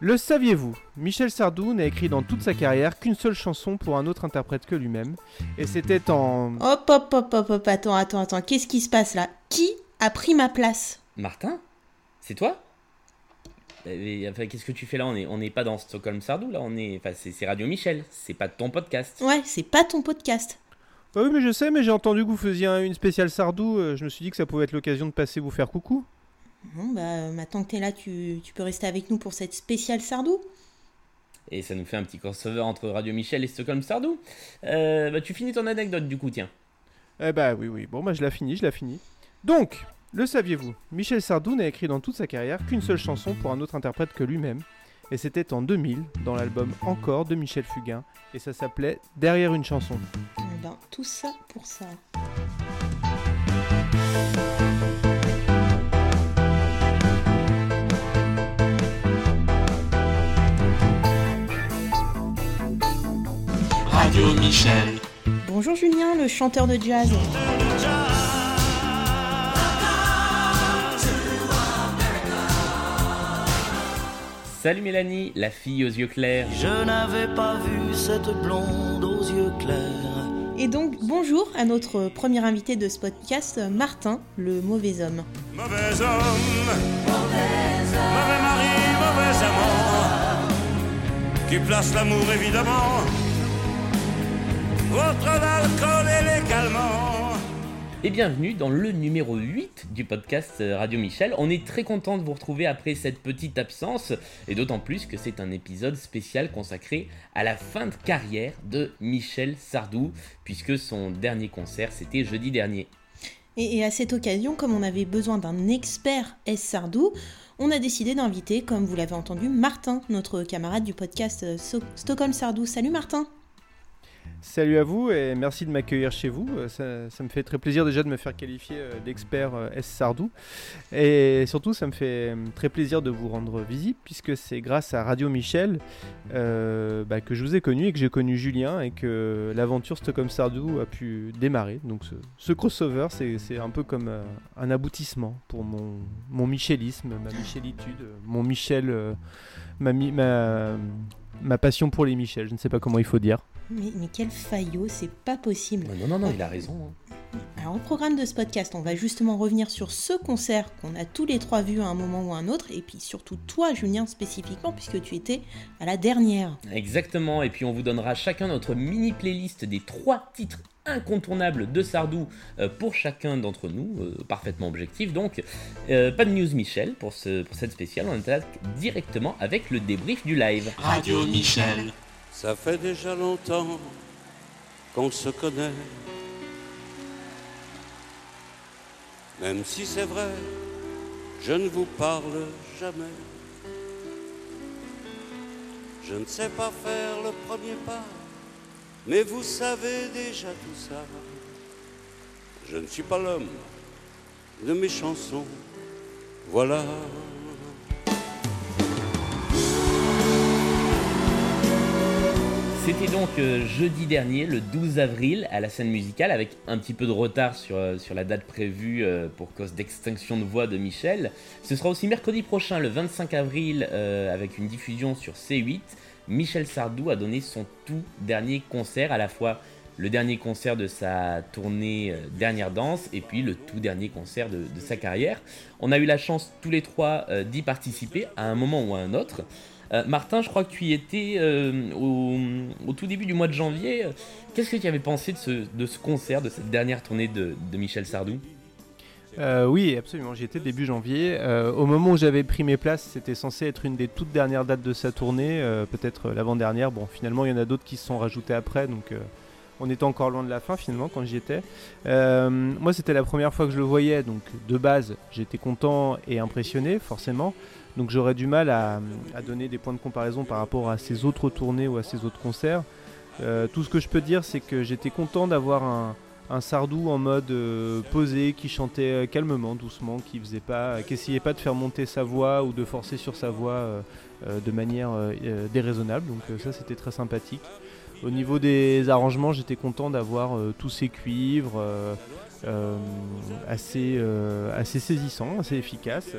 Le saviez-vous Michel Sardou n'a écrit dans toute sa carrière qu'une seule chanson pour un autre interprète que lui-même. Et c'était en... Hop, hop, hop, hop, hop, attends, attends, attends, qu'est-ce qui se passe là? Qui a pris ma place? Martin? C'est toi? Enfin, Qu'est-ce que tu fais là? On n'est on est pas dans Stockholm Sardou, là, on est... Enfin, c'est Radio Michel, c'est pas ton podcast. Ouais, c'est pas ton podcast. Bah oui, mais je sais, mais j'ai entendu que vous faisiez une spéciale Sardou. euh, Je me suis dit que ça pouvait être l'occasion de passer vous faire coucou. Bon, bah, maintenant que t'es là, tu, tu peux rester avec nous pour cette spéciale Sardou Et ça nous fait un petit crossover entre Radio Michel et Stockholm Sardou. Euh, bah, tu finis ton anecdote du coup, tiens. Eh bah oui, oui. Bon, bah je l'ai fini, je l'ai fini. Donc, le saviez-vous Michel Sardou n'a écrit dans toute sa carrière qu'une seule chanson pour un autre interprète que lui-même. Et c'était en 2000, dans l'album Encore de Michel Fugain. Et ça s'appelait Derrière une chanson. Eh ben, tout ça pour ça. Radio Michel. Bonjour Julien, le chanteur de jazz. Salut Mélanie, la fille aux yeux clairs. Je n'avais pas vu cette blonde aux yeux clairs. Et donc, bonjour à notre premier invité de ce podcast, Martin, le mauvais homme. Mauvais homme, mauvais mari, mauvais amant, qui place l'amour évidemment contre l'alcool et les calmants. Et bienvenue dans le numéro 8 du podcast euh, Radio Michel. On est très content de vous retrouver après cette petite absence, et d'autant plus que c'est un épisode spécial consacré à la fin de carrière de Michel Sardou, puisque son dernier concert c'était jeudi dernier. Et, et à cette occasion, comme on avait besoin d'un expert S Sardou, on a décidé d'inviter, comme vous l'avez entendu, Martin, notre camarade du podcast euh, So- Stockholm Sardou. Salut Martin Salut à vous et merci de m'accueillir chez vous. Euh, Ça, me fait très plaisir déjà de me faire qualifier euh, d'expert euh, S Sardou. Et surtout, ça me fait très plaisir de vous rendre visible puisque c'est grâce à Radio Michel bah, que je vous ai connu et que j'ai connu Julien et que l'aventure Stockholm Sardou a pu démarrer. Donc ce, crossover, c'est un peu comme un aboutissement pour mon, mon michelisme, ma michelitude, mon Michel, ma, mi- ma, ma passion pour les Michel. Je ne sais pas comment il faut dire. Mais, mais quel faillot, c'est pas possible. Non, non, non, il a raison. hein. Alors au programme de ce podcast, on va justement revenir sur ce concert qu'on a tous les trois vu à un moment ou à un autre, et puis surtout toi Julien spécifiquement, puisque tu étais à la dernière. Exactement, et puis on vous donnera chacun notre mini playlist des trois titres incontournables de Sardou euh, pour chacun d'entre nous, euh, parfaitement objectif. Donc, euh, pas de news Michel pour, ce, pour cette spéciale, on attaque directement avec le débrief du live. Radio Michel. Ça fait déjà longtemps qu'on se connaît. Même si c'est vrai, je ne vous parle jamais. Je ne sais pas faire le premier pas, mais vous savez déjà tout ça. Je ne suis pas l'homme de mes chansons. Voilà. C'était donc euh, jeudi dernier, le 12 avril, à la scène musicale, avec un petit peu de retard sur, euh, la date prévue euh, pour cause d'extinction de voix de Michel. Ce sera aussi mercredi prochain, le 25 avril, avec une diffusion sur C8. Michel Sardou a donné son tout dernier concert, à la fois le dernier concert de sa tournée Dernière Danse et puis le tout dernier concert de, sa carrière. On a eu la chance tous les trois d'y participer à un moment ou à un autre. Euh, Martin, je crois que tu y étais euh, au, tout début du mois de janvier. Qu'est-ce que tu avais pensé de ce, concert, de cette dernière tournée de, Michel Sardou? Euh, oui, absolument. J'y étais début janvier. Au moment où j'avais pris mes places, c'était censé être une des toutes dernières dates de sa tournée, peut-être l'avant-dernière. Bon, finalement, il y en a d'autres qui se sont rajoutés après, donc on était encore loin de la fin finalement quand j'y étais. Moi, c'était la première fois que je le voyais, donc de base, j'étais content et impressionné, forcément. Donc j'aurais du mal à, donner des points de comparaison par rapport à ses autres tournées ou à ses autres concerts. Euh, tout ce que je peux dire, c'est que j'étais content d'avoir un, Sardou en mode euh, posé, qui chantait euh, calmement, doucement, qui faisait pas, qui essayait pas de faire monter sa voix ou de forcer sur sa voix de manière déraisonnable. Donc ça, c'était très sympathique. Au niveau des arrangements, j'étais content d'avoir tous ces cuivres assez saisissants, assez efficaces.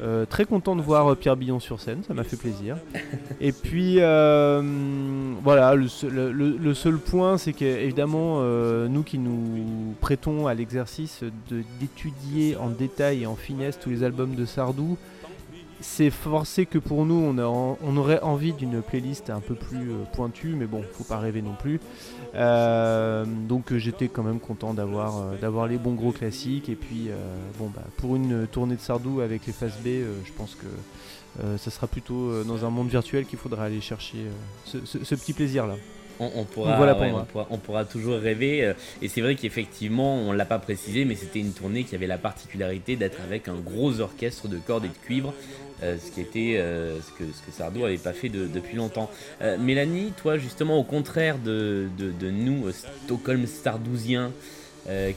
Euh, très content de voir euh, Pierre Billon sur scène, ça m'a fait plaisir. Et puis euh, voilà, le seul, le- le seul point, c'est qu'évidemment, euh, nous qui nous prêtons à l'exercice d'étudier en détail et en finesse tous les albums de Sardou, c'est forcé que pour nous, on, a en- on aurait envie d'une playlist un peu plus pointue, mais bon, faut pas rêver non plus. Euh, donc euh, j'étais quand même content d'avoir euh, d'avoir les bons gros classiques et puis bon bah pour une tournée de Sardou avec les faces B, je pense que ça sera plutôt dans un monde virtuel qu'il faudra aller chercher ce petit plaisir là. On, on pourra, Voilà ouais, on, pourra, on pourra toujours rêver. euh, Et c'est vrai qu'effectivement, on l'a pas précisé, mais c'était une tournée qui avait la particularité d'être avec un gros orchestre de cordes et de cuivre, euh, ce qui était euh, ce, que, ce que Sardou avait pas fait de- depuis longtemps. Euh, Mélanie, toi, justement, au contraire de, de- de nous, Stockholm Stardousiens,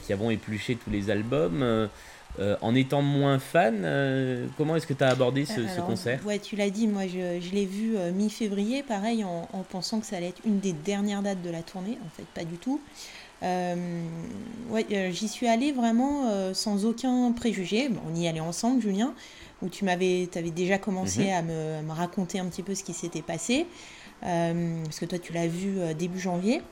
qui avons épluché tous les albums, euh, en étant moins fan, euh, comment est-ce que tu as abordé ce, concert? Ouais, tu l'as dit, moi je, je l'ai vu euh, mi-février, pareil, en, en pensant que ça allait être une des dernières dates de la tournée, en fait, pas du tout. Ouais, j'y suis allée vraiment sans aucun préjugé. Bon, on y allait ensemble, Julien, où tu m'avais, avais déjà commencé Mhm. à, me, à me raconter un petit peu ce qui s'était passé, parce que toi tu l'as vu début janvier.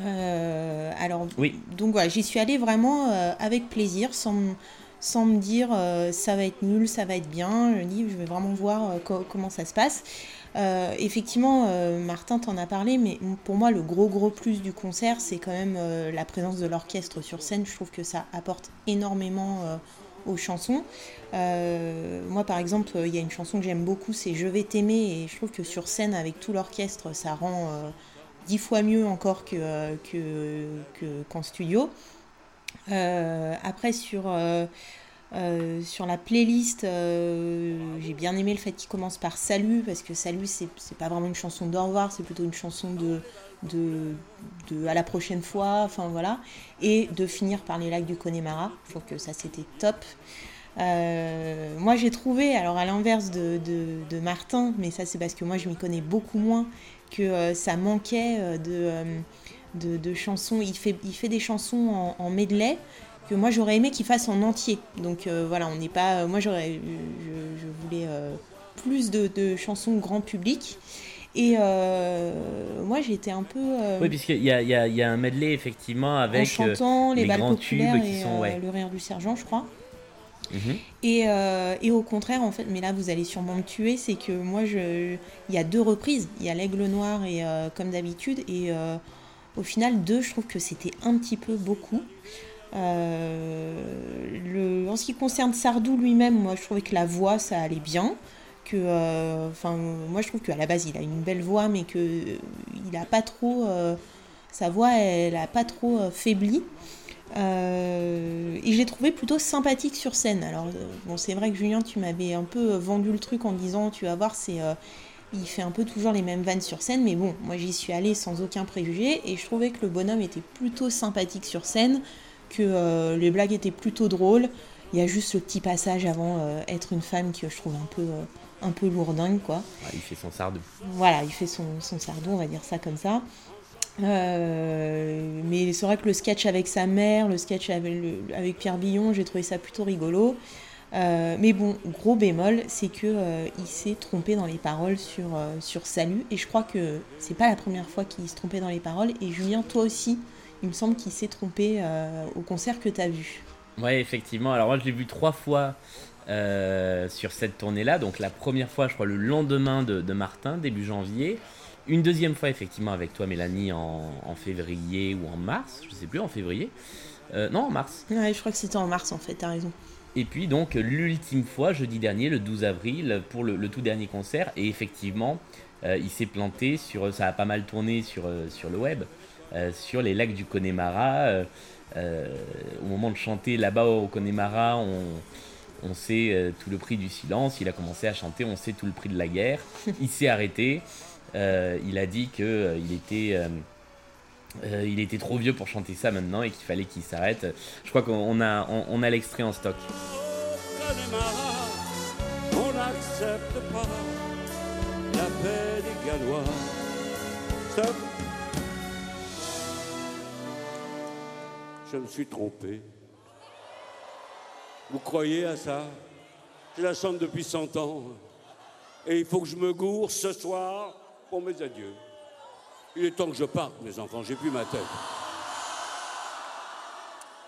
Euh, alors, Oui. donc voilà, j'y suis allée vraiment euh, avec plaisir, sans, sans me dire euh, ça va être nul, ça va être bien. Je dis, je vais vraiment voir co- comment ça se passe. Effectivement, Martin t'en a parlé, mais pour moi, le gros gros plus du concert, c'est quand même la présence de l'orchestre sur scène. Je trouve que ça apporte énormément aux chansons. Euh, moi, par exemple, il y a une chanson que j'aime beaucoup, c'est Je vais t'aimer, et je trouve que sur scène, avec tout l'orchestre, ça rend euh, dix fois mieux encore que, euh, que, que- qu'en studio. Euh, après, sur, euh, sur la playlist, j'ai bien aimé le fait qu'il commence par Salut, parce que Salut, c'est, pas vraiment une chanson d'au revoir, c'est plutôt une chanson de, de, de à la prochaine fois, enfin voilà. Et de finir par les lacs du Connemara, je trouve que ça c'était top. Moi j'ai trouvé, alors à l'inverse de, de Martin, mais ça c'est parce que moi je m'y connais beaucoup moins, que euh, ça manquait euh, de, euh, de, de chansons. Il fait, il fait des chansons en, en medley que moi j'aurais aimé qu'il fasse en entier. Donc euh, voilà, on n'est pas. Moi j'aurais, je, je voulais euh, plus de, de chansons grand public. Et euh, moi j'étais un peu Oui, puisqu'il y a, il y, a, y a un medley effectivement en avec. euh, chantant les, les balles populaires tubes qui et sont, ouais. le rire du sergent, je crois. Mhm. Et, euh, et au contraire, en fait, mais là vous allez sûrement me tuer, c'est que moi, je, il y a deux reprises. Il y a l'aigle noir et euh, comme d'habitude, et euh, au final, deux, je trouve que c'était un petit peu beaucoup. En ce qui concerne Sardou lui-même, moi je trouvais que la voix ça allait bien. Que, moi je trouve qu'à la base il a une belle voix, mais que a pas trop, sa voix elle a pas trop faibli. Euh, et je l'ai trouvé plutôt sympathique sur scène. Alors, euh, bon, c'est vrai que Julien, tu m'avais un peu euh, vendu le truc en disant, tu vas voir, c'est, euh, il fait un peu toujours les mêmes vannes sur scène, mais bon, moi j'y suis allée sans aucun préjugé et je trouvais que le bonhomme était plutôt sympathique sur scène, que euh, les blagues étaient plutôt drôles. Il y a juste le petit passage avant être une femme que je trouve un peu, un peu lourdingue, quoi. Ouais, il fait son sardou. Voilà, il fait son, son sardou, on va dire ça comme ça. Euh, mais c'est vrai que le sketch avec sa mère, le sketch avec, Pierre Billon, j'ai trouvé ça plutôt rigolo. Euh, mais bon, gros bémol, c'est que euh, il s'est trompé dans les paroles sur, sur Salut. Et je crois que c'est pas la première fois qu'il se trompait dans les paroles. Et Julien, toi aussi, il me semble qu'il s'est trompé au concert que tu as vu. Ouais, effectivement. Alors moi, je l'ai vu trois fois sur cette tournée-là. Donc la première fois, je crois, le lendemain de, de Martin, début janvier. Une deuxième fois, effectivement, avec toi, Mélanie, en, en février ou en mars. Je sais plus, en février. Euh, non, en mars. Ouais, je crois que c'était en mars en fait, t'as raison. Et puis donc l'ultime fois, jeudi dernier, le 12 avril, pour le, le tout dernier concert. Et effectivement, euh, il s'est planté sur, ça a pas mal tourné sur, euh, sur le web, euh, sur les lacs du Connemara. au moment de chanter là-bas au Connemara, on, on sait tout le prix du silence. Il a commencé à chanter, on sait tout le prix de la guerre. Il s'est arrêté. Euh, il a dit que euh, il était euh, il était trop vieux pour chanter ça maintenant et qu'il fallait qu'il s'arrête. Je crois qu'on a, on, a l'extrait en stock. On. Je me suis trompé. Vous croyez à ça? Je la chante depuis 100 ans. Et il faut que je me gourre ce soir mes adieux. Il est temps que je parte, mes enfants, j'ai plus ma tête.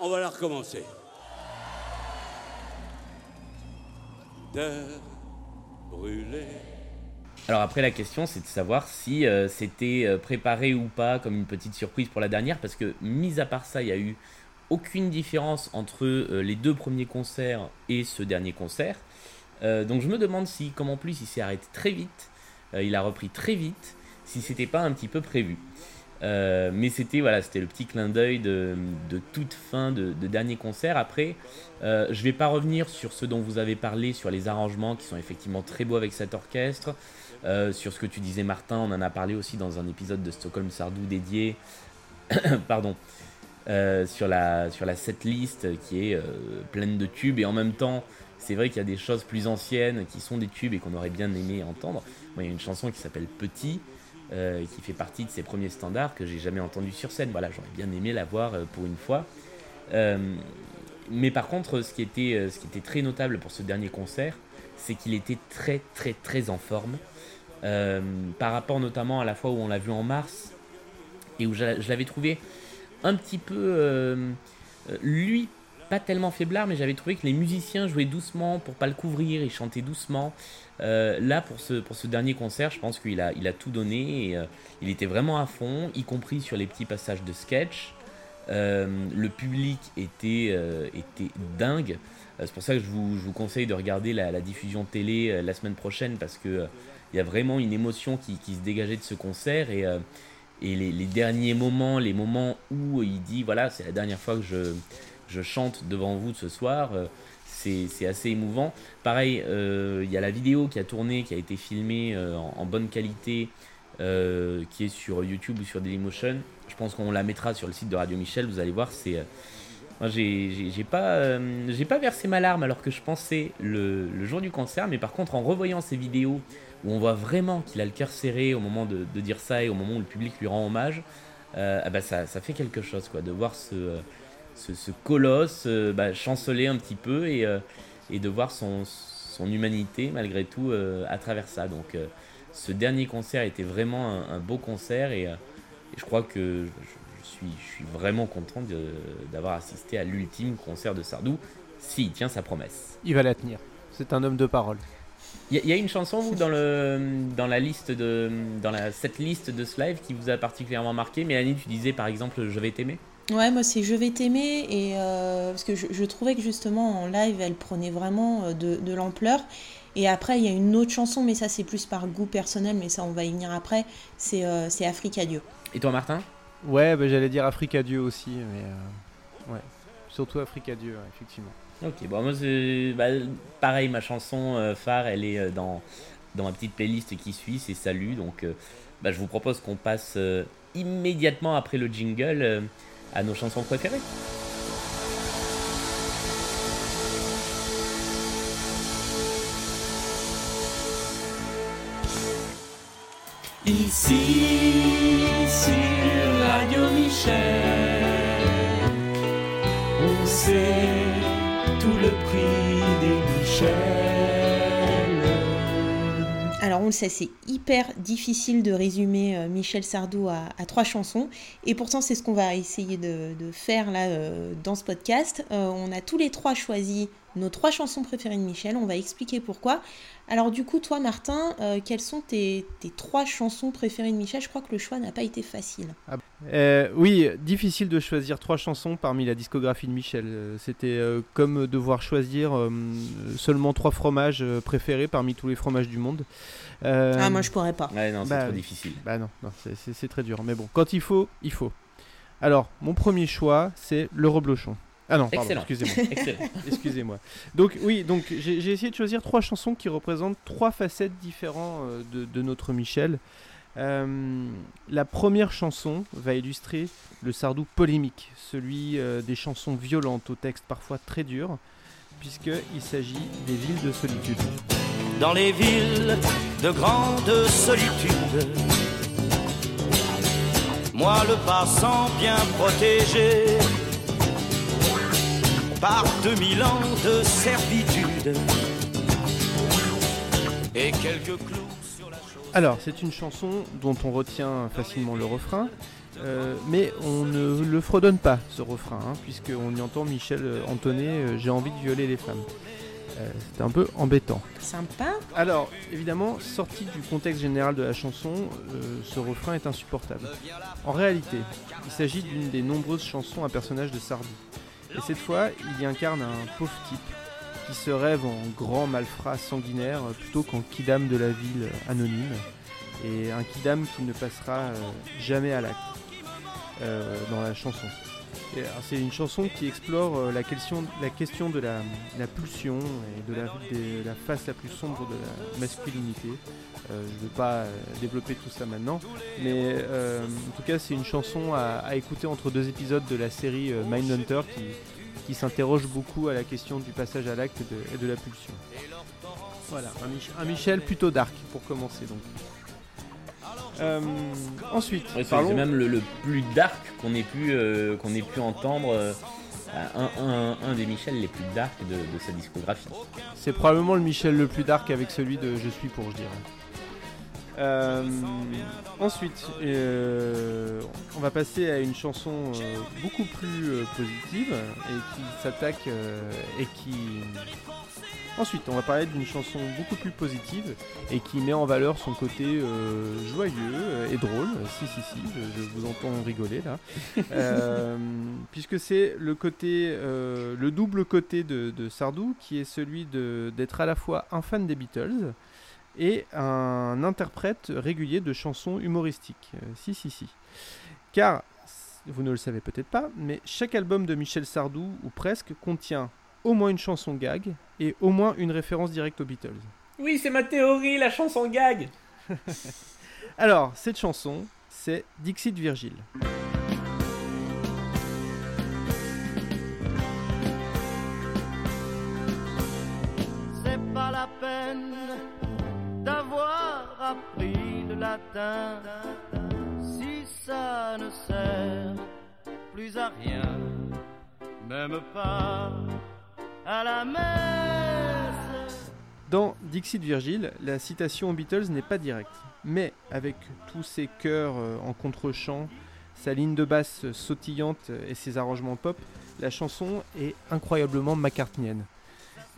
On va la recommencer. Alors après la question c'est de savoir si euh, c'était euh, préparé ou pas comme une petite surprise pour la dernière parce que mis à part ça il y a eu aucune différence entre euh, les deux premiers concerts et ce dernier concert. Donc je me demande si comme en plus il s'est arrêté très vite, il a repris très vite, si c'était pas un petit peu prévu. Euh, mais c'était voilà, c'était le petit clin d'œil de, toute fin de, de dernier concert. Après, euh, je vais pas revenir sur ce dont vous avez parlé, sur les arrangements qui sont effectivement très beaux avec cet orchestre. Euh, sur ce que tu disais Martin, on en a parlé aussi dans un épisode de Stockholm Sardou dédié. Pardon. Euh, sur la sur la setlist qui est euh, pleine de tubes et en même temps c'est vrai qu'il y a des choses plus anciennes qui sont des tubes et qu'on aurait bien aimé entendre. Moi, il y a une chanson qui s'appelle Petit euh, qui fait partie de ses premiers standards que j'ai jamais entendu sur scène. Voilà, j'aurais bien aimé la voir euh, pour une fois. Euh, mais par contre, ce qui, était, très notable pour ce dernier concert, c'est qu'il était très très très en forme. Par rapport notamment à la fois où on l'a vu en mars et où je, je l'avais trouvé un petit peu, lui, pas tellement faiblard, mais j'avais trouvé que les musiciens jouaient doucement pour pas le couvrir, ils chantaient doucement. Euh, là, pour ce, pour ce dernier concert, je pense qu'il a, il a tout donné et euh, il était vraiment à fond, y compris sur les petits passages de sketch. Euh, le public était, était dingue. C'est pour ça que je vous, je vous conseille de regarder la, diffusion télé la semaine prochaine parce que il y a vraiment une émotion qui, qui se dégageait de ce concert et, et les derniers moments, les moments où il dit voilà, c'est la dernière fois que je, je chante devant vous ce soir. euh, c'est assez émouvant. Pareil, euh, il y a la vidéo qui a tourné, qui a été filmée euh, en, bonne qualité, qui est sur YouTube ou sur Dailymotion. Je pense qu'on la mettra sur le site de Radio Michel. Vous allez voir, c'est. j'ai pas, pas versé ma larme alors que je pensais le, jour du concert, mais par contre, en revoyant ces vidéos où on voit vraiment qu'il a le cœur serré au moment de, dire ça et au moment où le public lui rend hommage, ah bah ça, ça fait quelque chose quoi, de voir ce, ce, ce colosse euh, bah, chanceler un petit peu et, euh, et de voir son, son humanité malgré tout euh, à travers ça. Donc ce dernier concert était vraiment un, un beau concert et, et je crois que je, je suis, je suis vraiment content d'avoir assisté à l'ultime concert de Sardou s'il tient sa promesse. Il va la tenir. C'est un homme de parole. Il y, y a une chanson vous dans le dans la liste de dans la cette liste de ce live qui vous a particulièrement marqué. Mélanie, tu disais par exemple Je vais t'aimer. Ouais, moi c'est Je vais t'aimer et euh, parce que je, je trouvais que justement en live elle prenait vraiment euh, de, de l'ampleur. Et après il y a une autre chanson, mais ça c'est plus par goût personnel, mais ça on va y venir après. C'est euh, c'est Africa Dieu. Et toi Martin? Ouais, bah, j'allais dire Africa Dieu aussi, mais euh, ouais. Surtout Africa Dieu, ouais, effectivement. Ok, bon moi c'est bah, pareil ma chanson euh, phare elle est euh, dans dans ma petite playlist qui suit, c'est Salut. Donc euh, bah, je vous propose qu'on passe euh, immédiatement après le jingle euh, à nos chansons préférées. Ici, sur Radio Michel, on sait on c'est hyper difficile de résumer euh, Michel Sardou à, trois chansons. Et pourtant c'est ce qu'on va essayer de, de faire là euh, dans ce podcast. Euh, on a tous les trois choisi nos trois chansons préférées de Michel. On va expliquer pourquoi. Alors du coup, toi Martin, euh, quelles sont tes, tes trois chansons préférées de Michel? Je crois que le choix n'a pas été facile. Euh, oui, difficile de choisir trois chansons parmi la discographie de Michel. Euh, C'était euh, comme devoir choisir euh, seulement trois fromages préférés parmi tous les fromages du monde. Euh, Ah moi je pourrais pas. Ouais non c'est Bah, trop difficile. Bah non, non, c'est très dur. Mais bon, quand il faut, il faut. Alors, mon premier choix, c'est le reblochon. Ah non, pardon, excusez-moi. Excusez-moi. Donc oui, donc j'ai j'ai essayé de choisir trois chansons qui représentent trois facettes différentes euh, de, de notre Michel. Euh, la première chanson va illustrer le Sardou polémique, celui euh, des chansons violentes au texte parfois très dur, puisqu'il s'agit des villes de solitude. dans les villes de grande solitude. Moi le passant bien protégé par deux mille ans de servitude, et quelques clous sur la chaussée. Alors, c'est une chanson dont on retient facilement le refrain, euh, mais on ne le fredonne pas, ce refrain, hein, puisqu'on y entend Michel euh, entonner euh, J'ai envie de violer les femmes. Euh, c'est un peu embêtant. Sympa. Alors, évidemment, sorti du contexte général de la chanson, euh, ce refrain est insupportable. En réalité, il s'agit d'une des nombreuses chansons à personnage de Sardou. Et cette fois, il y incarne un pauvre type qui se rêve en grand malfrat sanguinaire plutôt qu'en kidam de la ville anonyme. Et un kidam qui ne passera euh, jamais à l'acte euh, dans la chanson. Alors, C'est une chanson qui explore euh, la question, de la, pulsion et de la, face la plus sombre de la masculinité. Euh, je ne vais pas euh, développer tout ça maintenant, mais euh, en tout cas c'est une chanson à, écouter entre deux épisodes de la série euh, Mindhunter qui, s'interroge beaucoup à la question du passage à l'acte et de, la pulsion. Voilà, un, un Michel plutôt dark pour commencer donc. Euh, ensuite, Ouais, c'est parlons- c'est même le, le plus dark qu'on ait pu euh, qu'on ait pu entendre. euh, un, un- un des Michel les plus dark de, de sa discographie. C'est probablement le Michel le plus dark avec celui de Je suis pour, je dirais. Euh, ensuite, euh, on va passer à une chanson euh, beaucoup plus euh, positive et qui s'attaque euh, et qui. Ensuite, on va parler d'une chanson beaucoup plus positive et qui met en valeur son côté euh, joyeux et drôle. Si, si, si, je, je vous entends rigoler là. Euh, puisque c'est le côté, euh, le double côté de, de Sardou qui est celui d'être à la fois un fan des Beatles et un interprète régulier de chansons humoristiques. Si, si, si. Car, vous ne le savez peut-être pas, mais chaque album de Michel Sardou, ou presque, contient au moins une chanson gag et au moins une référence directe aux Beatles. Oui, c'est ma théorie, la chanson gag. Alors, cette chanson, c'est Dixit Virgile. C'est pas la peine d'avoir appris le latin si ça ne sert plus à rien, même pas à la messe. Dans Dixit Virgile, la citation aux Beatles n'est pas directe, mais avec tous ses chœurs euh, en contre-champ, sa ligne de basse sautillante et ses arrangements pop, la chanson est incroyablement McCartneyenne.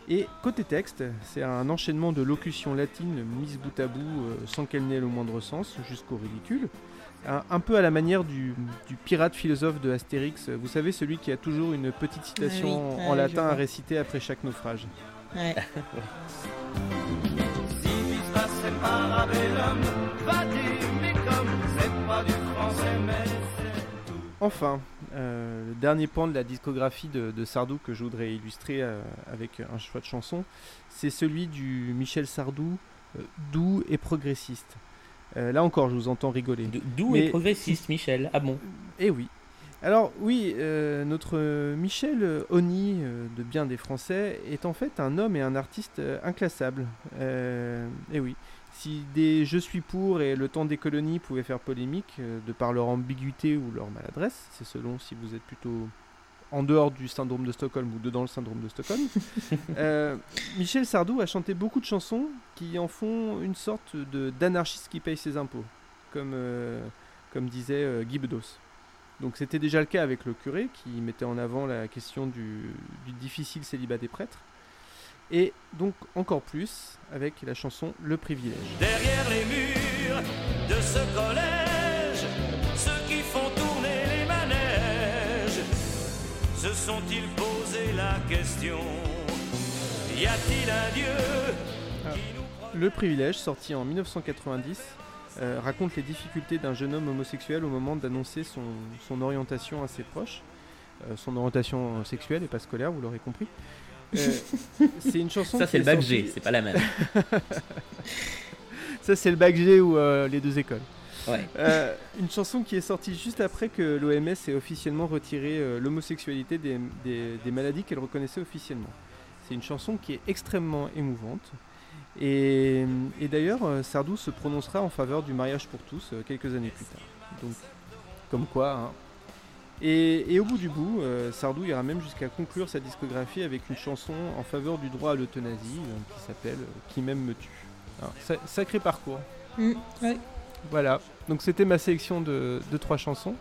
Et côté texte, c'est un enchaînement de locutions latines mises bout à bout euh, sans qu'elles n'aient le moindre sens, jusqu'au ridicule. Un, un peu à la manière du, du pirate philosophe de Astérix, vous savez, celui qui a toujours une petite citation Ah oui, en latin à réciter après chaque naufrage. Ouais. Enfin, euh, le dernier pan de la discographie de, de Sardou que je voudrais illustrer euh, avec un choix de chanson, c'est celui du Michel Sardou, euh, doux et progressiste. Euh, là encore, je vous entends rigoler. D- Doux Mais- et progressiste, Michel? Ah bon? Eh oui. Alors oui, euh, notre Michel Oni, euh, de bien des Français, est en fait un homme et un artiste euh, inclassable. Eh oui. Si des Je suis pour et Le temps des colonies pouvaient faire polémique de par leur ambiguïté ou leur maladresse, c'est selon si vous êtes plutôt en dehors du syndrome de Stockholm ou dedans le syndrome de Stockholm, euh, Michel Sardou a chanté beaucoup de chansons qui en font une sorte de d'anarchiste qui paye ses impôts, comme, euh, comme disait euh, Guy Bedos. Donc c'était déjà le cas avec le curé qui mettait en avant la question du, du difficile célibat des prêtres. Et donc encore plus avec la chanson Le privilège. Derrière les murs de ce collège, se sont-ils posé la question? Y a-t-il un Dieu Ah. qui nous Le privilège, sorti en 1990, euh, raconte les difficultés d'un jeune homme homosexuel au moment d'annoncer son, son orientation à ses proches. Euh, son orientation sexuelle et pas scolaire, vous l'aurez compris. Euh, c'est une chanson Ça, c'est le bac G, c'est pas la même. Ça, c'est le bac G ou euh, les deux écoles. Ouais. Euh, une chanson qui est sortie juste après que l'OMS ait officiellement retiré euh, l'homosexualité des, des- des maladies qu'elle reconnaissait officiellement. C'est une chanson qui est extrêmement émouvante. Et, et d'ailleurs, euh, Sardou se prononcera en faveur du mariage pour tous euh, quelques années plus tard. Donc, comme quoi. hein. Et, et au bout du bout, euh, Sardou ira même jusqu'à conclure sa discographie avec une chanson en faveur du droit à l'euthanasie euh, qui s'appelle Qui m'aime me tue. Alors, sa- sacré parcours. Mm, ouais. Voilà, donc c'était ma sélection de, de trois chansons.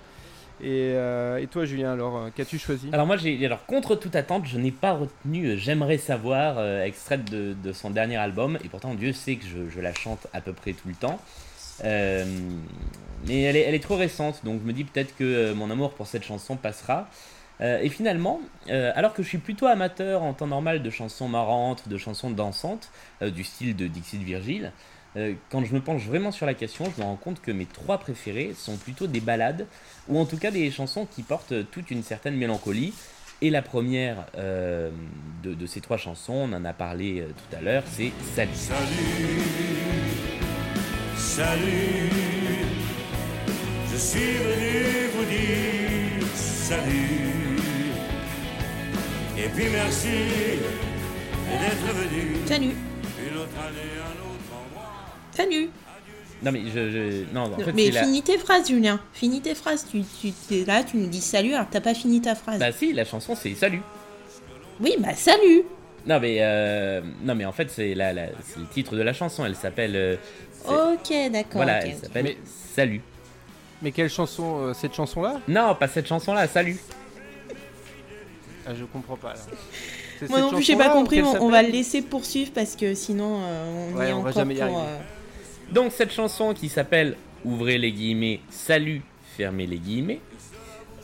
Et, euh, toi, Julien, alors, euh, qu'as-tu choisi? Alors moi, j'ai alors contre toute attente, je n'ai pas retenu euh, J'aimerais savoir, extraite de, son dernier album, et pourtant Dieu sait que je, la chante à peu près tout le temps. Mais elle est, elle est trop récente, donc je me dis peut-être que mon amour pour cette chanson passera. Et finalement, alors que je suis plutôt amateur en temps normal de chansons marrantes, de chansons dansantes, du style de Dixie de Virgile, euh, quand je me penche vraiment sur la question, je me rends compte que mes trois préférés sont plutôt des ballades, ou en tout cas des chansons qui portent toute une certaine mélancolie. Et la première euh, de, de ces trois chansons, on en a parlé euh, tout à l'heure, c'est Salut. Salut, salut, je suis venu vous dire salut. Et puis merci d'être venu Salut. une autre année. Salut. Non mais je, je- non, en fait mais la... finis tes phrases, Julien. Finis tes phrases. Tu, tu es là, tu nous dis salut, alors t'as pas fini ta phrase. Bah si, la chanson c'est Salut. Oui, bah salut. Non mais euh, non mais en fait c'est la, la- c'est le titre de la chanson. Elle s'appelle euh, Ok, d'accord. voilà, ok, elle s'appelle Mais- Salut. Mais quelle chanson, euh, cette chanson-là? Non, pas cette chanson là. Salut. ah, Je comprends pas. là. Moi non plus, j'ai pas compris. On, va le laisser poursuivre parce que sinon, euh, on Ouais, y est on va encore jamais pour. Donc cette chanson qui s'appelle Ouvrez les guillemets, Salut, fermez les guillemets.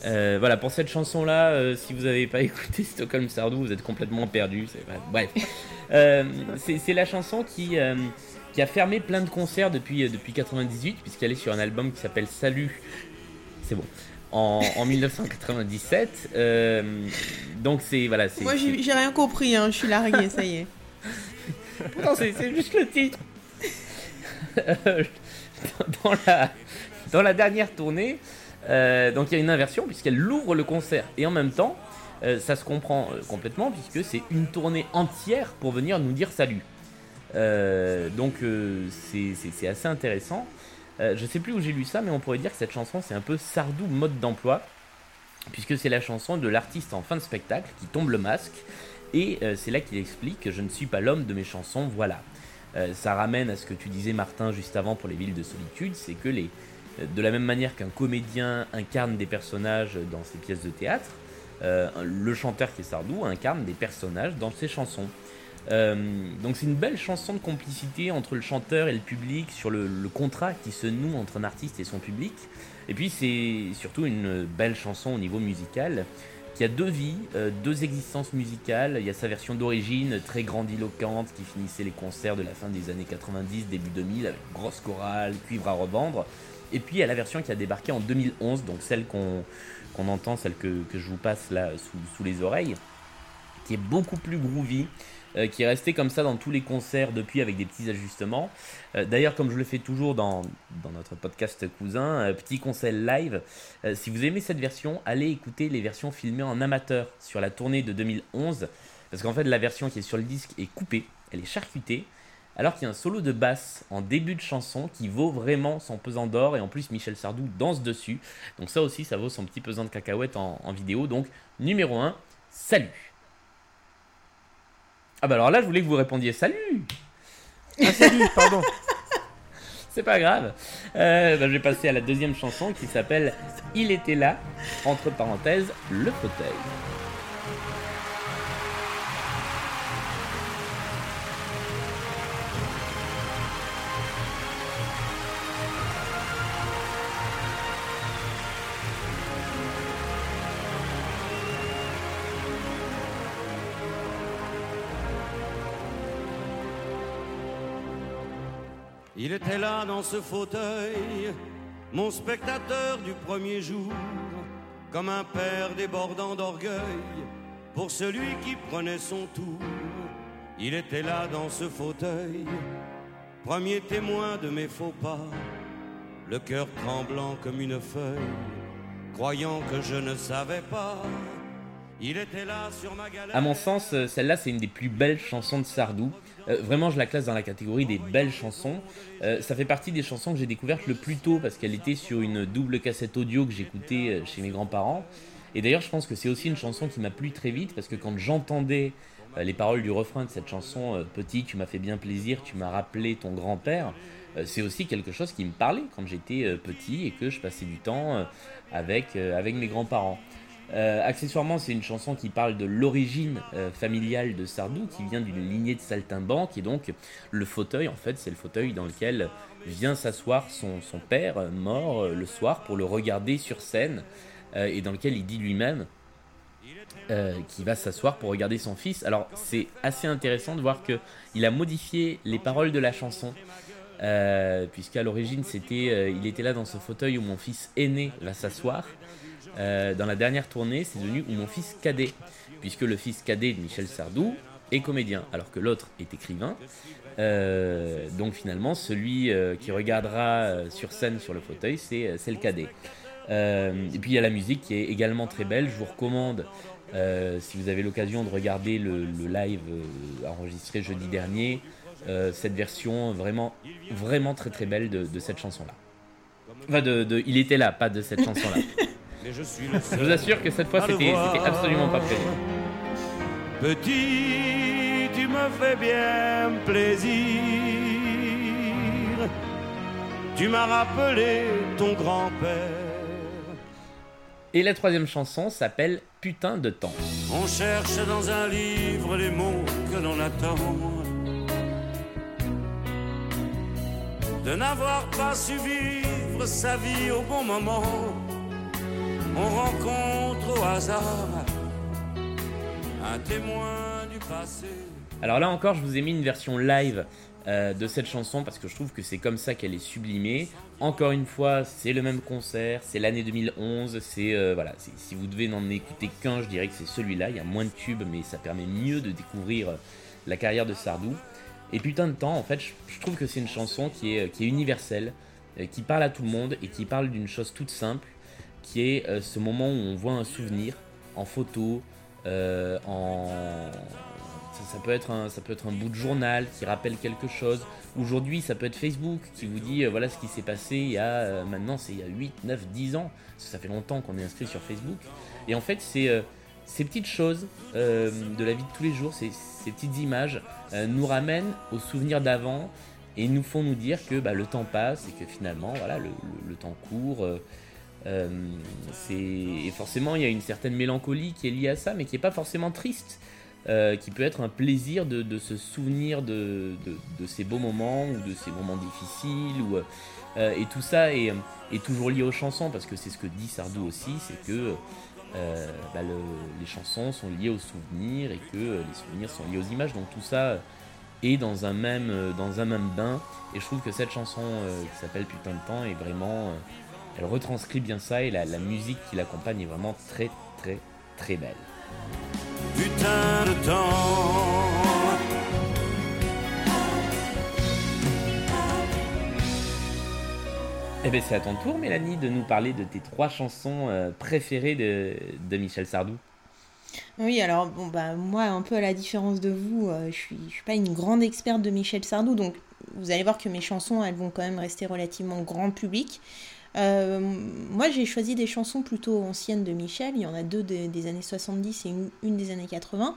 Euh, voilà, pour cette chanson-là, euh, si vous n'avez pas écouté Stockholm Sardou, vous êtes complètement perdu. Bref, Euh, c'est la chanson qui, qui a fermé plein de concerts depuis, depuis 98, puisqu'elle est sur un album qui s'appelle Salut. C'est bon. En, en 1997. Euh, donc c'est voilà. Moi, j'ai rien compris. Hein. Je suis larguée, ça y est. C'est c'est juste le titre. Dans, la, dernière tournée, euh, donc il y a une inversion puisqu'elle ouvre le concert et en même temps, euh, ça se comprend euh, complètement puisque c'est une tournée entière pour venir nous dire salut. Donc c'est- assez intéressant. Je sais plus où j'ai lu ça, mais on pourrait dire que cette chanson c'est un peu Sardou mode d'emploi puisque c'est la chanson de l'artiste en fin de spectacle qui tombe le masque et c'est là qu'il explique que je ne suis pas l'homme de mes chansons, voilà. Euh, ça ramène à ce que tu disais Martin juste avant pour les villes de solitude, c'est que les, euh, de la même manière qu'un comédien incarne des personnages dans ses pièces de théâtre, euh, le chanteur qui est Sardou incarne des personnages dans ses chansons. Donc c'est une belle chanson de complicité entre le chanteur et le public sur le contrat qui se noue entre un artiste et son public. Et puis c'est surtout une belle chanson au niveau musical qui a deux vies, euh, deux existences musicales. Il y a sa version d'origine très grandiloquente qui finissait les concerts de la fin des années 90, début 2000 avec grosse chorale, cuivre à revendre. Et puis il y a la version qui a débarqué en 2011, donc celle qu'on entend, celle que, je vous passe là sous les oreilles, qui est beaucoup plus groovy, euh, qui est resté comme ça dans tous les concerts depuis avec des petits ajustements. Euh, D'ailleurs, comme je le fais toujours dans, dans notre podcast cousin, euh, petit conseil live, si vous aimez cette version, allez écouter les versions filmées en amateur sur la tournée de 2011, parce qu'en fait la version qui est sur le disque est coupée, elle est charcutée, alors qu'il y a un solo de basse en début de chanson qui vaut vraiment son pesant d'or, et en plus Michel Sardou danse dessus, donc ça aussi ça vaut son petit pesant de cacahuètes en, en vidéo, donc numéro 1, salut Ah bah alors là je voulais que vous répondiez salut Ah, salut, pardon. C'est pas grave. Euh, bah, je vais passer à la deuxième chanson qui s'appelle Il était là, entre parenthèses, le fauteuil. Il était là dans ce fauteuil, mon spectateur du premier jour, comme un père débordant d'orgueil pour celui qui prenait son tour. Il était là dans ce fauteuil, premier témoin de mes faux pas, le cœur tremblant comme une feuille, croyant que je ne savais pas. À mon sens, euh, celle-là, c'est une des plus belles chansons de Sardou. Euh, vraiment, je la classe dans la catégorie des belles chansons. Euh, ça fait partie des chansons que j'ai découvertes le plus tôt parce qu'elle était sur une double cassette audio que j'écoutais chez mes grands-parents. Et d'ailleurs, je pense que c'est aussi une chanson qui m'a plu très vite parce que quand j'entendais les paroles du refrain de cette chanson, Petit, tu m'as fait bien plaisir, tu m'as rappelé ton grand-père, c'est aussi quelque chose qui me parlait quand j'étais petit et que je passais du temps avec, avec mes grands-parents. Accessoirement, c'est une chanson qui parle de l'origine familiale de Sardou, qui vient d'une lignée de saltimbanques, et donc le fauteuil, en fait, c'est le fauteuil dans lequel vient s'asseoir son, père mort le soir pour le regarder sur scène, et dans lequel il dit lui-même euh, qui va s'asseoir pour regarder son fils. Alors c'est assez intéressant de voir que il a modifié les paroles de la chanson, euh, puisqu'à l'origine c'était, euh, il était là dans ce fauteuil où mon fils aîné va s'asseoir. Dans la dernière tournée, c'est devenu mon fils cadet, puisque le fils cadet de Michel Sardou est comédien, alors que l'autre est écrivain. donc finalement, celui qui regardera sur scène sur le fauteuil, c'est le cadet. et puis il y a la musique qui est également très belle. Je vous recommande euh, si vous avez l'occasion de regarder le, live euh, enregistré jeudi dernier, euh, cette version vraiment, vraiment très très belle de, cette chanson-là. Enfin, de, il était là, pas de cette chanson-là. Je, vous assure que cette fois, c'était absolument pas prévu. Petit, tu me fais bien plaisir. Tu m'as rappelé ton grand-père. Et la troisième chanson s'appelle Putain de temps. On cherche dans un livre les mots que l'on attend. De n'avoir pas su vivre sa vie au bon moment. On rencontre au hasard un témoin du passé. Alors là encore, je vous ai mis une version live euh, de cette chanson parce que je trouve que c'est comme ça qu'elle est sublimée. Encore une fois, c'est le même concert, c'est l'année 2011, c'est euh, voilà, si vous devez n'en écouter qu'un, je dirais que c'est celui-là. Il y a moins de tubes, mais ça permet mieux de découvrir euh, la carrière de Sardou. Et putain de temps, en fait, je, trouve que c'est une chanson qui est, qui est universelle, qui parle à tout le monde et qui parle d'une chose toute simple, qui est ce moment où on voit un souvenir en photo, en ça, peut être un, ça peut être un bout de journal qui rappelle quelque chose. Aujourd'hui, ça peut être Facebook qui vous dit euh, voilà ce qui s'est passé il y a euh, maintenant, c'est il y a 8, 9, 10 ans. Ça fait longtemps qu'on est inscrit sur Facebook. Et en fait, c'est euh, ces petites choses de la vie de tous les jours, ces, petites images nous ramènent aux souvenirs d'avant et nous font nous dire que bah, le temps passe et que finalement, voilà, le temps court. Et forcément, il y a une certaine mélancolie qui est liée à ça, mais qui n'est pas forcément triste. Euh, qui peut être un plaisir de, se souvenir de, ces beaux moments ou de ces moments difficiles. Ou, euh, et tout ça est, toujours lié aux chansons, parce que c'est ce que dit Sardou aussi, c'est que euh, bah, les chansons sont liées aux souvenirs et que les souvenirs sont liés aux images. Donc tout ça est dans un même, dans un même bain. Et je trouve que cette chanson qui s'appelle Putain de temps est vraiment... elle retranscrit bien ça et la musique qui l'accompagne est vraiment très très très belle putain de temps. Eh bien, c'est à ton tour, Mélanie, de nous parler de tes trois chansons euh, préférées de, Michel Sardou. Oui, alors bon bah moi un peu à la différence de vous, euh, je suis je suis pas une grande experte de Michel Sardou, donc vous allez voir que mes chansons elles vont quand même rester relativement grand public. Euh, moi, j'ai choisi des chansons plutôt anciennes de Michel. Il y en a deux des, années 70 et une, des années 80.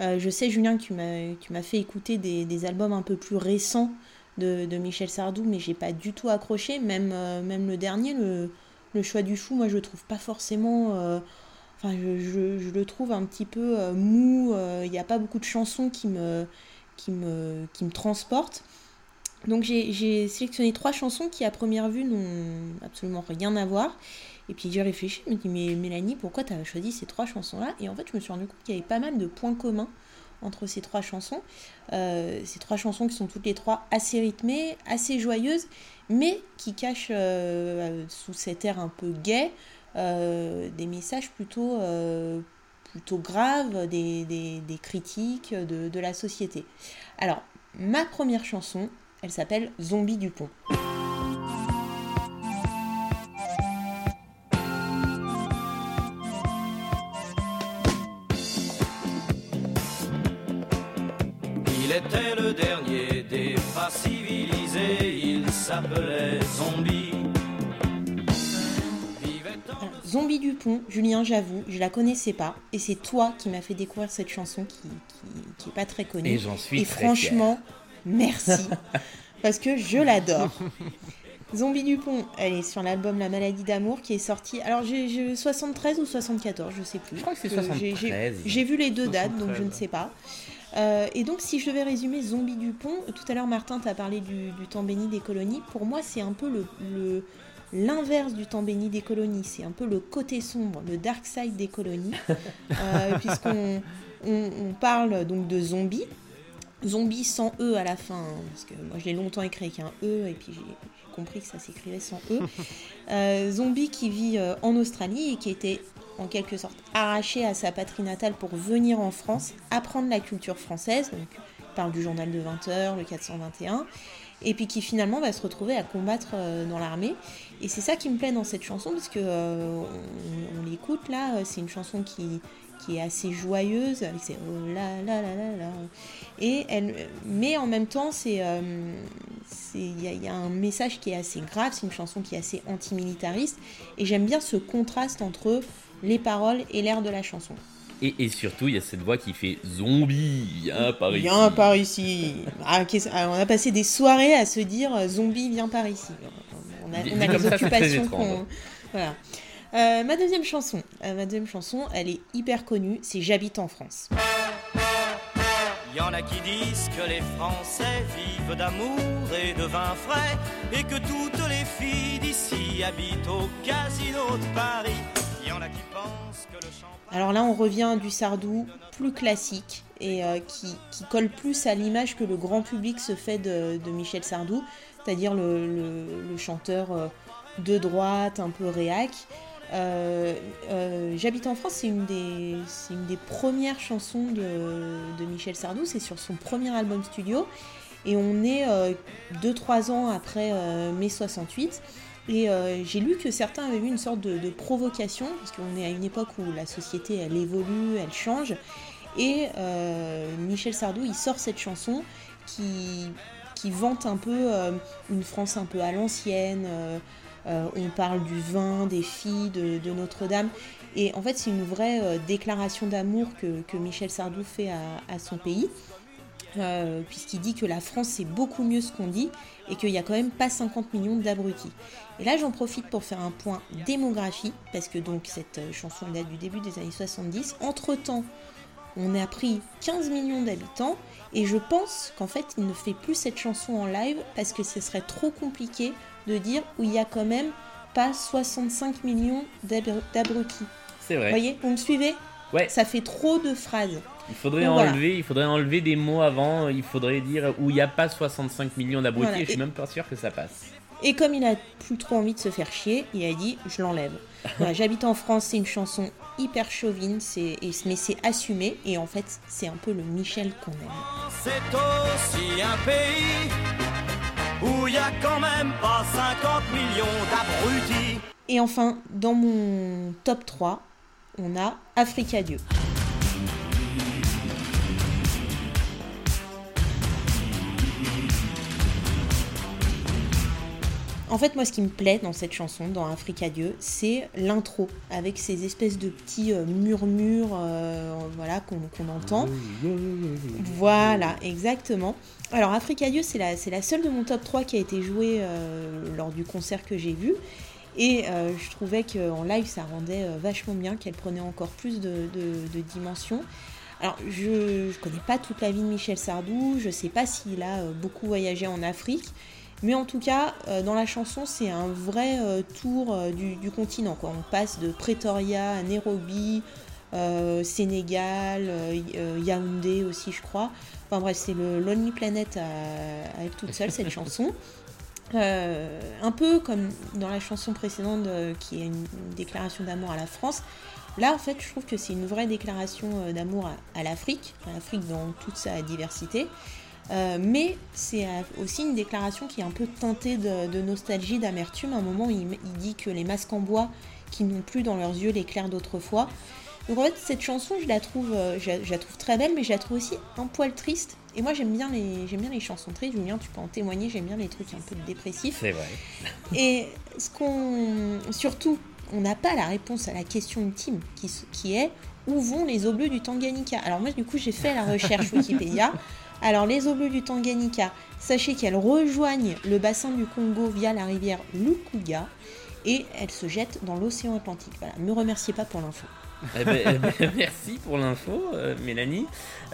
Euh, je sais, Julien, que tu m'as fait écouter des, albums un peu plus récents de, Michel Sardou, mais j'ai pas du tout accroché. Même, euh, le dernier, le, choix du fou, moi, je le trouve pas forcément. enfin, je, le trouve un petit peu mou. Il n'y a pas beaucoup de chansons qui me transportent. Donc j'ai sélectionné trois chansons qui à première vue n'ont absolument rien à voir. Et puis j'ai réfléchi, je me dis mais Mélanie, pourquoi tu as choisi ces trois chansons-là? Et en fait je me suis rendu compte qu'il y avait pas mal de points communs entre ces trois chansons. Euh, ces trois chansons qui sont toutes les trois assez rythmées, assez joyeuses, mais qui cachent euh, sous cet air un peu gai euh, des messages plutôt, plutôt graves, des, des, critiques de, de la société. Alors, ma première chanson, elle s'appelle Zombie du pont. Il était le dernier des pas civilisés, il s'appelait Zombie. Zombie du pont, Julien, j'avoue, je la connaissais pas, et c'est toi qui m'as fait découvrir cette chanson qui, qui est pas très connu. Et j'en suis Et très franchement, merci. parce que je l'adore. Zombie Dupont, elle est sur l'album La maladie d'amour qui est sorti. Alors, j'ai j'ai 73 ou 74, je sais plus. Je crois que c'est Euh, j'ai- 73. Vu les deux dates, donc je ne 73. sais pas. Euh, et donc, si je devais résumer Zombie Dupont, tout à l'heure, Martin, t'a parlé du, du temps béni des colonies. Pour moi, c'est un peu le. le- L'inverse du temps béni des colonies, c'est un peu le côté sombre, le dark side des colonies, Euh, puisqu'on on, on parle donc de zombies, zombies sans E à la fin, hein, parce que moi je l'ai longtemps écrit avec un E, et puis j'ai compris que ça s'écrivait sans E. Euh, zombie qui vit euh, en Australie et qui était en quelque sorte arraché à sa patrie natale pour venir en France, apprendre la culture française, donc parle du journal de 20h, le 421, et puis qui finalement va se retrouver à combattre euh, dans l'armée. Et c'est ça qui me plaît dans cette chanson, parce que euh, on, on l'écoute là, c'est une chanson qui, qui est assez joyeuse, avec ses oh là là là là là. Et elle, mais en même temps, c'est euh, il y, a- il y a un message qui est assez grave, c'est une chanson qui est assez antimilitariste, et j'aime bien ce contraste entre les paroles et l'air de la chanson. Et, et surtout, il y a cette voix qui fait zombie, viens par ici. Viens par ici. Ah, on a passé des soirées à se dire zombie, viens par ici. On a, on des occupations qu'on. Voilà. Euh, ma deuxième chanson, euh, ma deuxième chanson, elle est hyper connue, c'est J'habite en France. Y en a qui disent que les Français vivent d'amour et de vin frais et que toutes les filles d'ici habitent au casino de Paris. Y en a qui pensent que le champagne. Alors là, on revient du Sardou plus classique et euh, qui, qui colle plus à l'image que le grand public se fait de, de Michel Sardou, c'est-à-dire le, le- le chanteur de droite, un peu réac. Euh, euh, J'habite en France, c'est une, des- une des premières chansons de, de Michel Sardou, c'est sur son premier album studio. Et on est 2-3 ans après euh, mai 68. Et euh, j'ai lu que certains avaient vu une sorte de, de provocation, parce qu'on est à une époque où la société, elle évolue, elle change. Et euh, Michel Sardou, il sort cette chanson qui, qui vante un peu euh, une France un peu à l'ancienne. euh, euh, on parle du vin, des filles, de, Notre-Dame. Et en fait, c'est une vraie euh, déclaration d'amour que, Michel Sardou fait à, son pays. Euh, puisqu'il dit que la France c'est beaucoup mieux ce qu'on dit et qu'il n'y a quand même pas 50 millions d'abrutis. Et là j'en profite pour faire un point démographie, parce que donc cette chanson date du début des années 70. Entre temps, on a pris 15 millions d'habitants et je pense qu'en fait il ne fait plus cette chanson en live parce que ce serait trop compliqué de dire où il y a quand même pas 65 millions d'abru- d'abrutis. C'est Vous vrai. voyez, vous me suivez? Ouais. Ça fait trop de phrases. Il faudrait Donc, voilà. enlever, il faudrait enlever des mots avant. Il faudrait dire où il n'y a pas 65 millions d'abrutis. Voilà. et Je suis Et- même pas sûr que ça passe. Et comme il a plus trop envie de se faire chier, il a dit je l'enlève. Voilà, J'habite en France, c'est une chanson hyper chauvine, et- mais c'est assumé et en fait c'est un peu le Michel qu'on aime. C'est aussi un pays où y a quand même pas 50 millions d'abrutis. Et enfin, dans mon top 3, on a Africa Dieu. En fait, moi, ce qui me plaît dans cette chanson, dans Africa Dieu, c'est l'intro, avec ces espèces de petits euh, murmures euh, voilà, qu'on entend. Voilà, exactement. Alors, Africa Dieu, c'est la, la seule de mon top 3 qui a été jouée euh, lors du concert que j'ai vu. Et je trouvais qu'en live, ça rendait vachement bien, qu'elle prenait encore plus de, de, de dimensions. Alors, je ne connais pas toute la vie de Michel Sardou, je ne sais pas s'il a beaucoup voyagé en Afrique, mais en tout cas, euh, dans la chanson, c'est un vrai euh, tour euh, du, du continent. Quoi. On passe de Pretoria à Nairobi, euh, Sénégal, euh, Yaoundé aussi, je crois. Enfin bref, c'est le Lonely Planet à, à elle toute seule, cette chanson. Euh, un peu comme dans la chanson précédente qui est une, une déclaration d'amour à la France. Là, en fait, je trouve que c'est une vraie déclaration d'amour à, à l'Afrique, à l'Afrique dans toute sa diversité. Euh, mais c'est euh, aussi une déclaration qui est un peu teintée de, de nostalgie, d'amertume. À un moment, il, il dit que les masques en bois qui n'ont plus dans leurs yeux l'éclair d'autrefois. Donc en fait, cette chanson, je la trouve, euh, je, la- je la trouve très belle, mais je la trouve aussi un poil triste. Et moi, j'aime bien les, j'aime bien les chansons tristes. Julien, tu peux en témoigner. J'aime bien les trucs un peu dépressifs. C'est vrai. Et ce qu'on, surtout, on n'a pas la réponse à la question ultime, qui, est où vont les bleues du Tanganyika? Alors moi du coup j'ai fait la recherche Wikipédia. Alors les eaux bleues du Tanganyika, sachez qu'elles rejoignent le bassin du Congo via la rivière Lukuga et elles se jettent dans l'océan Atlantique. Voilà, ne me remerciez pas pour l'info. Eh ben, eh ben, merci pour l'info, euh, Mélanie.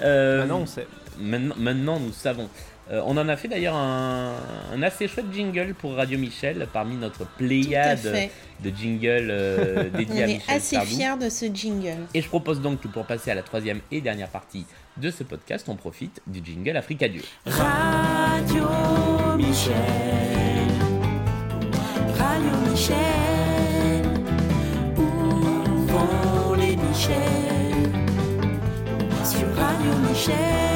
Euh, Maintenant, on sait. Maintenant, maintenant, nous savons. Euh, on en a fait d'ailleurs un, un assez chouette jingle pour Radio Michel parmi notre pléiade de jingles euh, On dédiés à est Michel assez Sardou. fiers de ce jingle. Et je propose donc que pour passer à la troisième et dernière partie de ce podcast, on profite du jingle Africa Dieu. Radio Michel. Radio Michel. Où vont les Michel? Sur Radio Michel.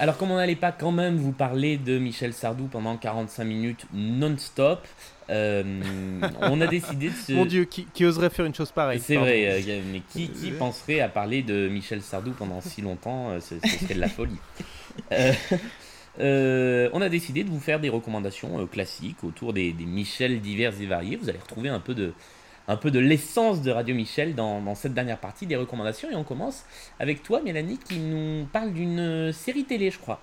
Alors comme on n'allait pas quand même vous parler de Michel Sardou pendant 45 minutes non-stop, euh, on a décidé de se... Mon Dieu, qui, qui oserait faire une chose pareille C'est vrai, euh, mais qui, qui penserait à parler de Michel Sardou pendant si longtemps euh, Ce ce serait de la folie. Euh, euh, on a décidé de vous faire des recommandations euh, classiques autour des, des Michel divers et variés. Vous allez retrouver un peu de, un peu de l'essence de Radio Michel dans, cette dernière partie des recommandations. Et on commence avec toi, Mélanie, qui nous parle d'une euh, série télé, je crois.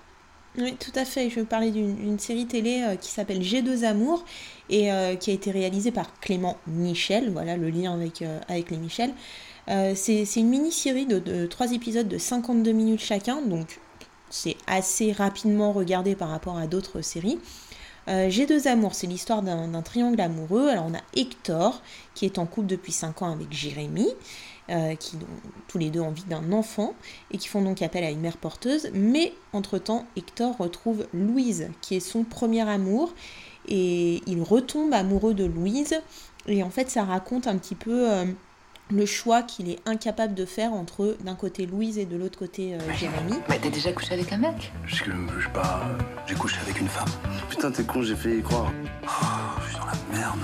Oui, tout à fait. Je vais parler d'une une série télé euh, qui s'appelle G2 Amour et euh, qui a été réalisée par Clément Michel. Voilà le lien avec, avec les Michel. C'est une mini-série de, de trois épisodes de 52 minutes chacun, donc c'est assez rapidement regardé par rapport à d'autres séries. Euh, G2 Amour, c'est l'histoire d'un triangle amoureux. Alors on a Hector, qui est en couple depuis 5 ans avec Jérémy, euh, qui ont tous les deux envie d'un enfant, et qui font donc appel à une mère porteuse. Mais entre-temps, Hector retrouve Louise, qui est son premier amour, et il retombe amoureux de Louise. Et en fait, ça raconte un petit peu euh, le choix qu'il est incapable de faire entre d'un côté Louise et de l'autre côté euh, Jérémy. Bah t'as déjà couché avec un mec Parce que, je sais pas, j'ai couché avec une femme. Putain, t'es con, j'ai fait y croire. Oh, je suis dans la merde.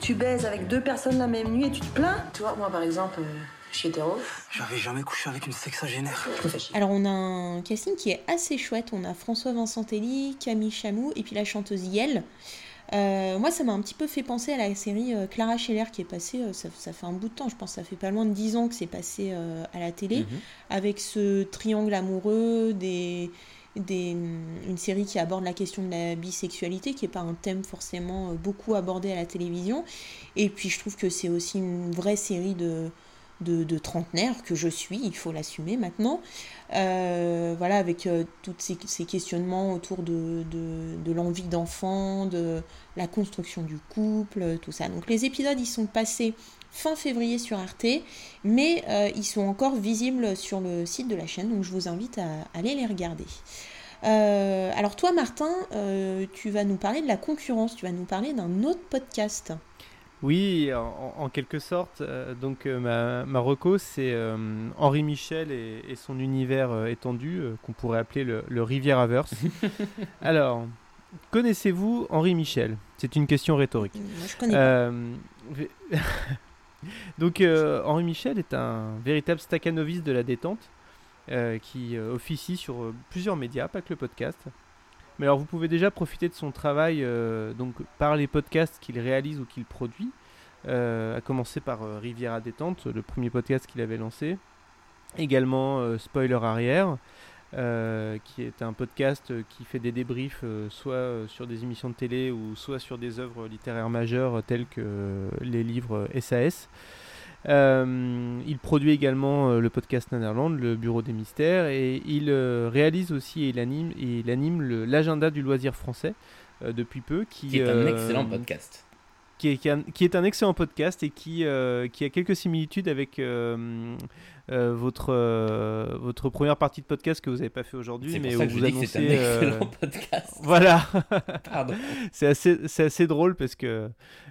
Tu baises avec deux personnes la même nuit et tu te plains? Tu vois, moi par exemple, euh, je suis hétéro. J'avais jamais couché avec une sexagénaire. Alors on a un casting qui est assez chouette. On a François Vincentelli, Camille Chamou et puis la chanteuse Yel. Euh, moi, ça m'a un petit peu fait penser à la série euh, Clara Scheller qui est passée, euh, ça, ça fait un bout de temps, je pense que ça fait pas loin de 10 ans que c'est passé à la télé, Mhm. avec ce triangle amoureux, des, des, une série qui aborde la question de la bisexualité, qui n'est pas un thème forcément beaucoup abordé à la télévision. Et puis je trouve que c'est aussi une vraie série de, de, trentenaires que je suis, il faut l'assumer maintenant. Euh, voilà, avec euh, tous ces, questionnements autour de, l'envie d'enfant, de la construction du couple, tout ça. Donc les épisodes, ils sont passés fin février sur Arte, mais euh, ils sont encore visibles sur le site de la chaîne, donc je vous invite à aller les regarder. Alors toi, Martin, tu vas nous parler de la concurrence, tu vas nous parler d'un autre podcast. Oui, en, en quelque sorte. euh, donc euh, ma, ma reco, c'est euh, Henri Michel et, et son univers euh, étendu, euh, qu'on pourrait appeler le, le Rivieraverse. Alors, connaissez-vous Henri Michel? C'est une question rhétorique. Moi, je connais pas. Euh, vé- Donc euh, Henri Michel est un véritable staccanoviste de la détente euh, qui euh, officie sur euh, plusieurs médias, pas que le podcast. Mais alors vous pouvez déjà profiter de son travail euh, donc par les podcasts qu'il réalise ou qu'il produit, euh, à commencer par euh, Riviera Détente, le premier podcast qu'il avait lancé. Également euh, Spoiler Arrière, euh, qui est un podcast qui fait des débriefs soit sur des émissions de télé ou soit sur des œuvres littéraires majeures telles que les livres SAS. Euh, il produit également euh, le podcast Netherland, le Bureau des Mystères, et il euh, réalise aussi et il anime, et il anime le- l'agenda du loisir français depuis peu, qui, Qui est un excellent podcast. Qui est, qui un, qui est un excellent podcast et qui, euh, qui a quelques similitudes avec euh, euh, votre, votre première partie de podcast que vous n'avez pas fait aujourd'hui, C'est mais pour ça où que je vous dis que c'est un annoncez. excellent podcast. voilà, c'est assez, c'est assez drôle parce que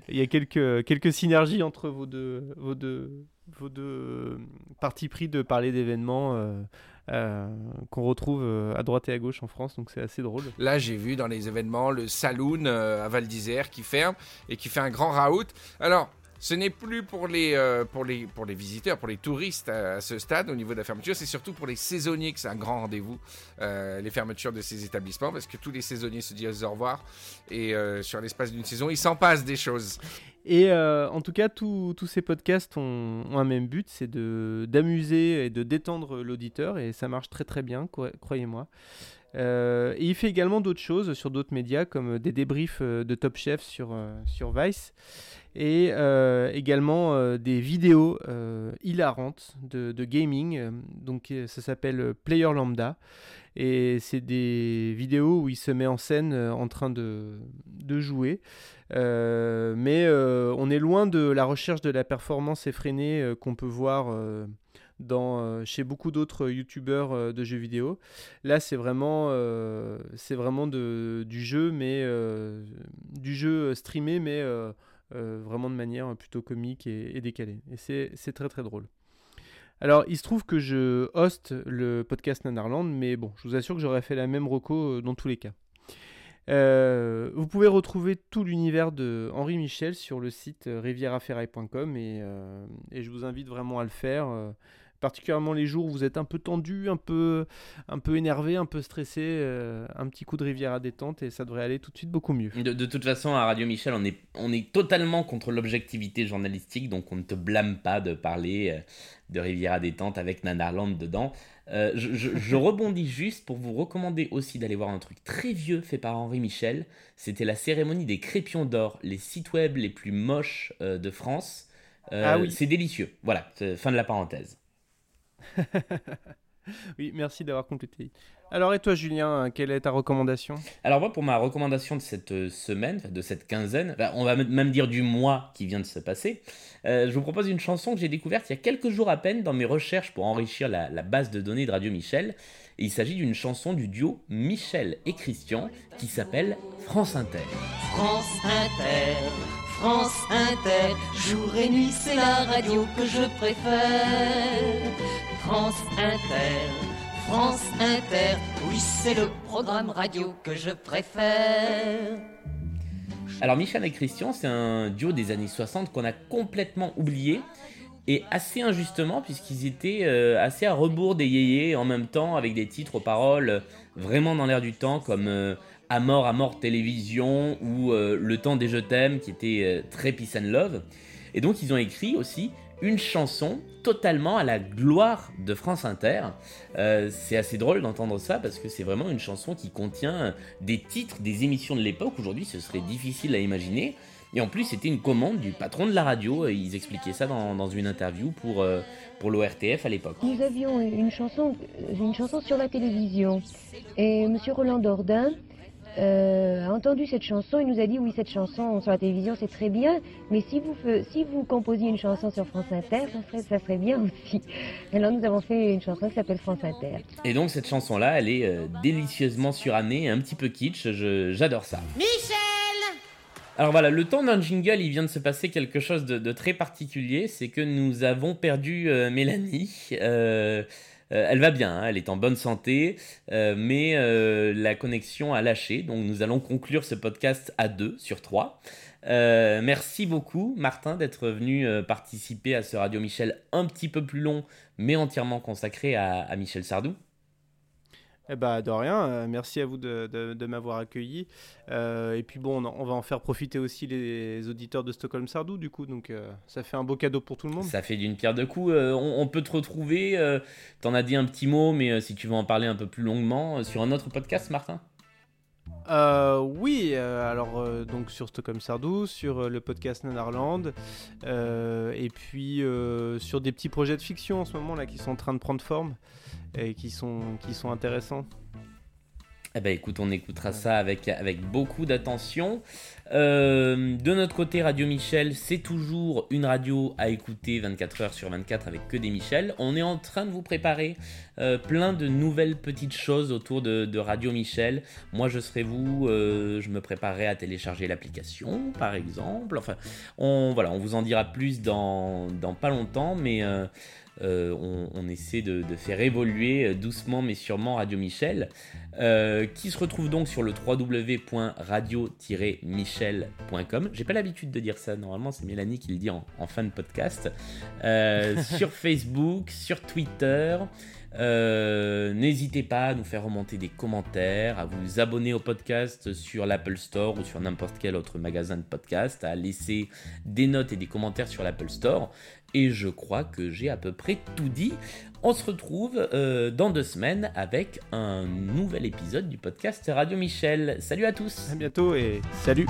il y a quelques, quelques synergies entre vos deux, vos deux, vos deux partis pris de parler d'événements euh, qu'on retrouve euh, à droite et à gauche en France, donc c'est assez drôle. Là, j'ai vu dans les événements le Saloon euh, à Val d'Isère qui ferme et qui fait un grand raout. Alors, ce n'est plus pour les, euh, pour, les, pour les visiteurs, pour les touristes à, ce stade au niveau de la fermeture, c'est surtout pour les saisonniers que c'est un grand rendez-vous, euh, les fermetures de ces établissements, parce que tous les saisonniers se disent au revoir, et euh, sur l'espace d'une saison, il s'en passe des choses. Et en tout cas, tous ces podcasts ont, un même but, c'est d'amuser et de détendre l'auditeur, et ça marche très très bien, croyez-moi. Et il fait également d'autres choses sur d'autres médias, comme des débriefs de Top Chef sur, sur Vice, et euh, également euh, des vidéos euh, hilarantes de, gaming. Donc ça s'appelle Player Lambda, et c'est des vidéos où il se met en scène en train de, de jouer. Mais on est loin de la recherche de la performance effrénée qu'on peut voir dans, chez beaucoup d'autres youtubeurs de jeux vidéo. Là, c'est vraiment, vraiment de, du jeu, mais du jeu streamé, mais vraiment de manière plutôt comique et, décalée. Et c'est très très drôle. Alors, il se trouve que je hoste le podcast Nanarland, mais bon, je vous assure que j'aurais fait la même reco euh, dans tous les cas. Euh, vous pouvez retrouver tout l'univers de Henri Michel sur le site euh, rivieraferraille.com et, euh, et je vous invite vraiment à le faire, euh, particulièrement les jours où vous êtes un peu tendu, un peu, un peu énervé, un peu stressé, euh, un petit coup de rivière à détente et ça devrait aller tout de suite beaucoup mieux. De, de toute façon, à Radio Michel, on est, on est totalement contre l'objectivité journalistique, donc on ne te blâme pas de parler euh, de Riviera détente avec Nanarland dedans. Euh, je, je- je rebondis juste pour vous recommander aussi d'aller voir un truc très vieux fait par Henri Michel. C'était la cérémonie des Crépions d'or, les sites web les plus moches euh, de France. Euh, Ah oui. C'est délicieux. Voilà, fin de la parenthèse. Oui, merci d'avoir complété. Alors et toi Julien, quelle est ta recommandation? Alors moi, pour ma recommandation de cette euh, semaine, de cette quinzaine, enfin, on va même dire du mois qui vient de se passer, euh, je vous propose une chanson que j'ai découverte il y a quelques jours à peine dans mes recherches pour enrichir la, la base de données de Radio Michel. Et il s'agit d'une chanson du duo Michel et Christian qui s'appelle France Inter. France Inter, France Inter, jour et nuit c'est la radio que je préfère. France Inter, France Inter, oui c'est le programme radio que je préfère. Alors Michel et Christian, c'est un duo des années 60 qu'on a complètement oublié. Et assez injustement, puisqu'ils étaient euh, assez à rebours des yéyés, en même temps avec des titres aux paroles euh, vraiment dans l'air du temps, comme euh, À mort, à mort télévision, ou euh, Le temps des je t'aime, qui était très peace and love. Et donc ils ont écrit aussi une chanson totalement à la gloire de France Inter. Euh, c'est assez drôle d'entendre ça parce que c'est vraiment une chanson qui contient des titres des émissions de l'époque. Aujourd'hui, ce serait difficile à imaginer. Et en plus, c'était une commande du patron de la radio. Ils expliquaient ça dans, dans une interview pour, euh, pour l'ORTF à l'époque. Nous avions une chanson, une chanson sur la télévision. Et Monsieur Roland Dordain euh, a entendu cette chanson. Il nous a dit oui, cette chanson sur la télévision, c'est très bien. Mais si vous, si vous composiez une chanson sur France Inter, ça serait, ça serait bien aussi. Alors nous avons fait une chanson qui s'appelle France Inter. Et donc, cette chanson-là, elle est euh, délicieusement surannée, un petit peu kitsch. Je- J'adore ça. Michel Alors voilà, le temps d'un jingle, il vient de se passer quelque chose de, de très particulier, c'est que nous avons perdu euh, Mélanie. Euh, elle va bien, hein, elle est en bonne santé, euh, mais euh, la connexion a lâché, donc nous allons conclure ce podcast à deux sur trois. Merci beaucoup Martin d'être venu participer à ce Radio Michel un petit peu plus long, mais entièrement consacré à Michel Sardou. Eh bah de rien, euh, merci à vous de, de- de m'avoir accueilli. Euh, et puis bon, on, va en faire profiter aussi les auditeurs de Stockholm Sardou du coup, donc euh, ça fait un beau cadeau pour tout le monde. Ça fait d'une pierre deux coups. On, on peut te retrouver. T'en as dit un petit mot, mais si tu veux en parler un peu plus longuement, sur un autre podcast, Martin? Euh, oui, euh, alors euh, donc sur Stockholm Sardou, sur le podcast Nanarland, et puis sur des petits projets de fiction en ce moment là qui sont en train de prendre forme et qui sont, qui sont intéressants. Eh ben écoute, on écoutera ça avec, avec beaucoup d'attention. Euh, de notre côté, Radio Michel, c'est toujours une radio à écouter 24 heures sur 24 avec que des Michel. On est en train de vous préparer euh, plein de nouvelles petites choses autour de, Radio Michel. Moi, je serai vous, euh, je me préparerai à télécharger l'application, par exemple. Enfin, on, voilà, on vous en dira plus dans, dans pas longtemps, mais... euh, on, essaie de, faire évoluer doucement mais sûrement Radio Michel, qui se retrouve donc sur le www.radio-michel.com. J'ai pas l'habitude de dire ça, normalement c'est Mélanie qui le dit en, en fin de podcast. sur Facebook, sur Twitter. Euh, n'hésitez pas à nous faire remonter des commentaires, à vous abonner au podcast sur l'Apple Store ou sur n'importe quel autre magasin de podcast, à laisser des notes et des commentaires sur l'Apple Store. Et je crois que j'ai à peu près tout dit. On se retrouve euh, dans deux semaines avec un nouvel épisode du podcast Radio Michel. Salut à tous. À bientôt et salut.